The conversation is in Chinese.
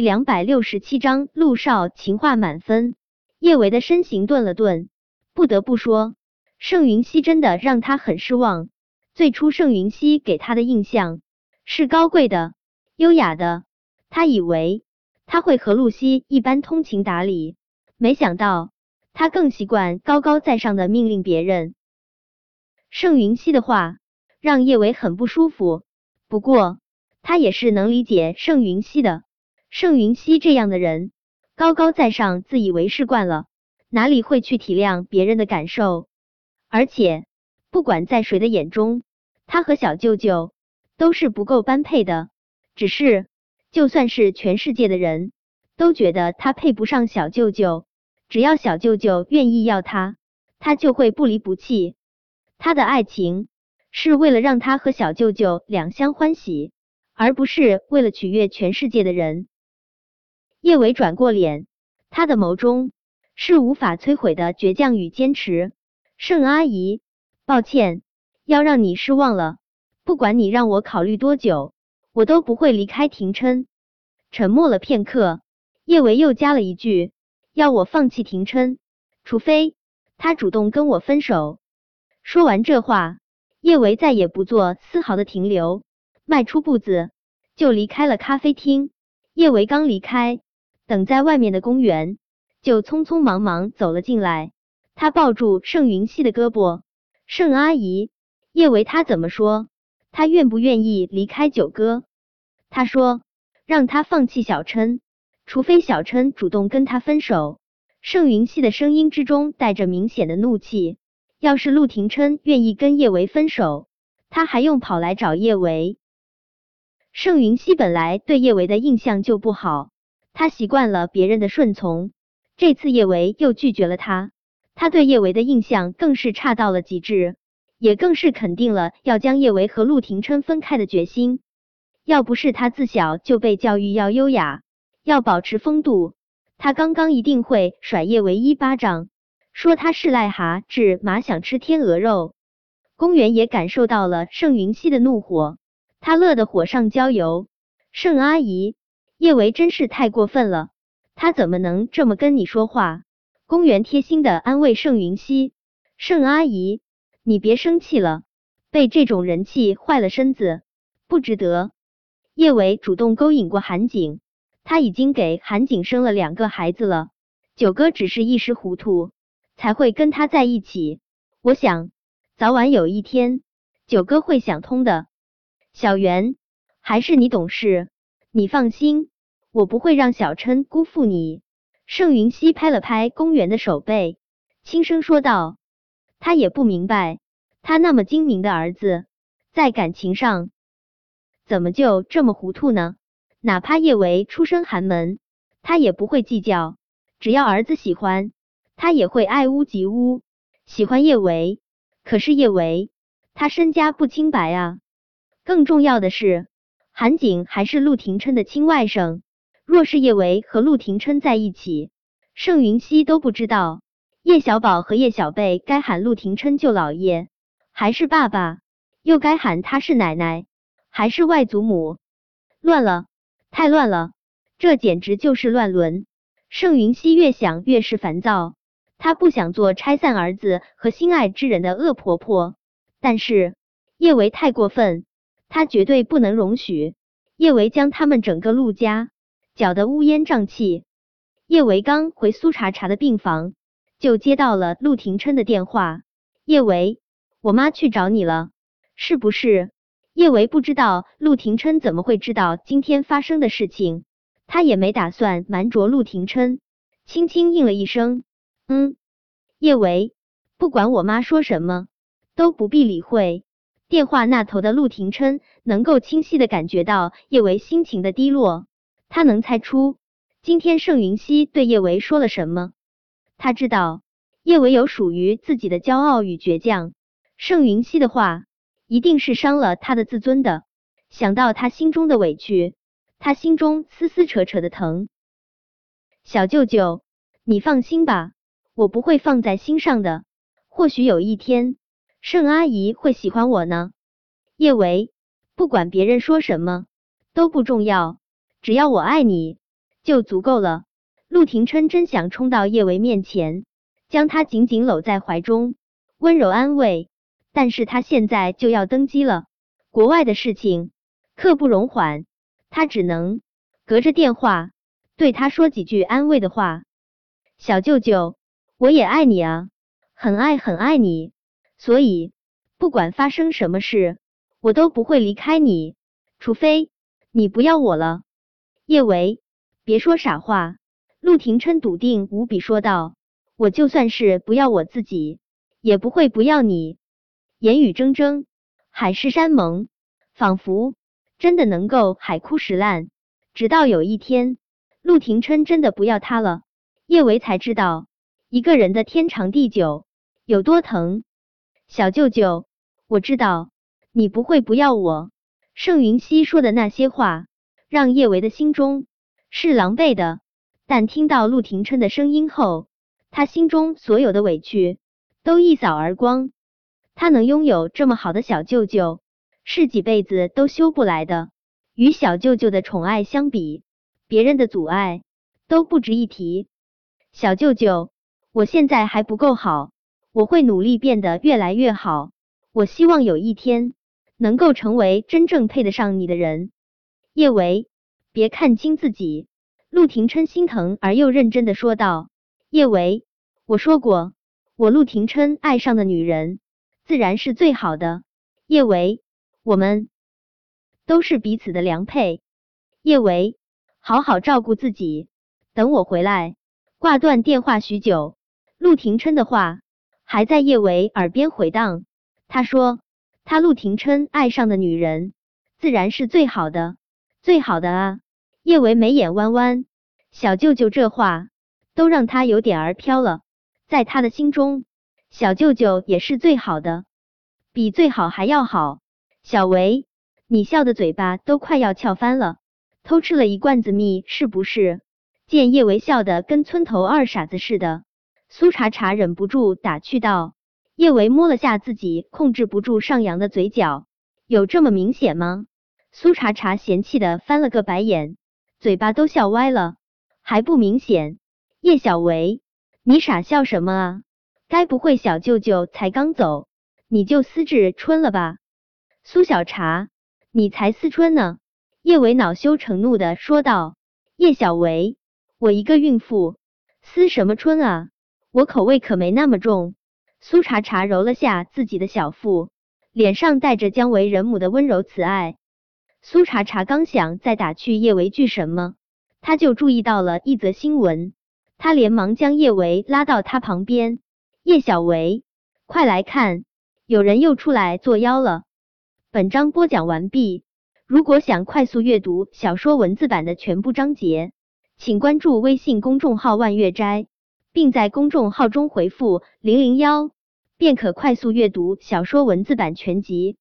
两百六十七章，陆少情话满分。叶维的身形顿了顿，不得不说，盛云熙真的让他很失望。最初盛云熙给他的印象是高贵的、优雅的，他以为他会和露西一般通情达理，没想到他更习惯高高在上的命令别人。盛云熙的话让叶维很不舒服，不过他也是能理解盛云熙的。盛云熙这样的人，高高在上，自以为是惯了，哪里会去体谅别人的感受？而且，不管在谁的眼中，他和小舅舅都是不够般配的。只是，就算是全世界的人都觉得他配不上小舅舅，只要小舅舅愿意要他，他就会不离不弃。他的爱情是为了让他和小舅舅两相欢喜，而不是为了取悦全世界的人。叶伟转过脸，他的眸中是无法摧毁的倔强与坚持。盛阿姨，抱歉，要让你失望了。不管你让我考虑多久，我都不会离开廷琛。沉默了片刻，叶维又加了一句：“要我放弃廷琛，除非他主动跟我分手。”说完这话，叶维再也不做丝毫的停留，迈出步子就离开了咖啡厅。叶维刚离开。等在外面的公园，就匆匆忙忙走了进来。他抱住盛云熙的胳膊，盛阿姨，叶维他怎么说？他愿不愿意离开九哥？他说让他放弃小琛，除非小琛主动跟他分手。盛云熙的声音之中带着明显的怒气。要是陆廷琛愿意跟叶维分手，他还用跑来找叶维？盛云熙本来对叶维的印象就不好。他习惯了别人的顺从，这次叶维又拒绝了他，他对叶维的印象更是差到了极致，也更是肯定了要将叶维和陆廷琛分开的决心。要不是他自小就被教育要优雅，要保持风度，他刚刚一定会甩叶维一巴掌，说他是癞蛤蟆想吃天鹅肉。公园也感受到了盛云熙的怒火，他乐得火上浇油。盛阿姨。叶维真是太过分了，他怎么能这么跟你说话？公园贴心的安慰盛云熙，盛阿姨，你别生气了，被这种人气坏了身子，不值得。叶维主动勾引过韩景，他已经给韩景生了两个孩子了，九哥只是一时糊涂，才会跟他在一起。我想，早晚有一天，九哥会想通的。小袁，还是你懂事。你放心，我不会让小琛辜负你。盛云熙拍了拍公园的手背，轻声说道：“他也不明白，他那么精明的儿子，在感情上怎么就这么糊涂呢？哪怕叶维出身寒门，他也不会计较。只要儿子喜欢，他也会爱屋及乌，喜欢叶维。可是叶维，他身家不清白啊！更重要的是。”韩景还是陆廷琛的亲外甥，若是叶维和陆廷琛在一起，盛云熙都不知道叶小宝和叶小贝该喊陆廷琛舅老爷还是爸爸，又该喊他是奶奶还是外祖母？乱了，太乱了，这简直就是乱伦！盛云熙越想越是烦躁，他不想做拆散儿子和心爱之人的恶婆婆，但是叶维太过分。他绝对不能容许叶维将他们整个陆家搅得乌烟瘴气。叶维刚回苏茶茶的病房，就接到了陆廷琛的电话。叶维，我妈去找你了，是不是？叶维不知道陆廷琛怎么会知道今天发生的事情，他也没打算瞒着陆廷琛，轻轻应了一声，嗯。叶维，不管我妈说什么，都不必理会。电话那头的陆廷琛能够清晰的感觉到叶维心情的低落，他能猜出今天盛云熙对叶维说了什么。他知道叶维有属于自己的骄傲与倔强，盛云熙的话一定是伤了他的自尊的。想到他心中的委屈，他心中撕撕扯扯的疼。小舅舅，你放心吧，我不会放在心上的。或许有一天。盛阿姨会喜欢我呢，叶维，不管别人说什么都不重要，只要我爱你就足够了。陆廷琛真想冲到叶维面前，将他紧紧搂在怀中，温柔安慰。但是他现在就要登机了，国外的事情刻不容缓，他只能隔着电话对他说几句安慰的话。小舅舅，我也爱你啊，很爱很爱你，所以不管发生什么事，我都不会离开你，除非你不要我了。叶维，别说傻话。陆廷琛笃定无比说道：“我就算是不要我自己，也不会不要你。”言语铮铮，海誓山盟，仿佛真的能够海枯石烂。直到有一天，陆廷琛真的不要他了，叶维才知道一个人的天长地久有多疼。小舅舅，我知道你不会不要我。盛云熙说的那些话，让叶维的心中是狼狈的。但听到陆廷琛的声音后，他心中所有的委屈都一扫而光。他能拥有这么好的小舅舅，是几辈子都修不来的。与小舅舅的宠爱相比，别人的阻碍都不值一提。小舅舅，我现在还不够好，我会努力变得越来越好。我希望有一天能够成为真正配得上你的人。叶维，别看轻自己。陆廷琛心疼而又认真的说道：“叶维，我说过，我陆廷琛爱上的女人。”自然是最好的，叶维，我们都是彼此的良配。叶维，好好照顾自己，等我回来。挂断电话许久，陆廷琛的话还在叶维耳边回荡。他说：“他陆廷琛爱上的女人，自然是最好的，最好的啊。”叶维眉眼弯弯，小舅舅这话都让他有点儿飘了，在他的心中。小舅舅也是最好的，比最好还要好。小维，你笑的嘴巴都快要翘翻了，偷吃了一罐子蜜是不是？见叶维笑的跟村头二傻子似的，苏茶茶忍不住打趣道。叶维摸了下自己控制不住上扬的嘴角，有这么明显吗？苏茶茶嫌弃的翻了个白眼，嘴巴都笑歪了，还不明显？叶小维，你傻笑什么啊？该不会小舅舅才刚走，你就思致春了吧？苏小茶，你才思春呢！叶维恼羞成怒的说道。叶小维，我一个孕妇，思什么春啊？我口味可没那么重。苏茶茶揉了下自己的小腹，脸上带着将为人母的温柔慈爱。苏茶茶刚想再打趣叶维句什么，他就注意到了一则新闻，他连忙将叶维拉到他旁边。叶小维，快来看，有人又出来作妖了。本章播讲完毕。如果想快速阅读小说文字版的全部章节，请关注微信公众号万月斋，并在公众号中回复零零幺，便可快速阅读小说文字版全集。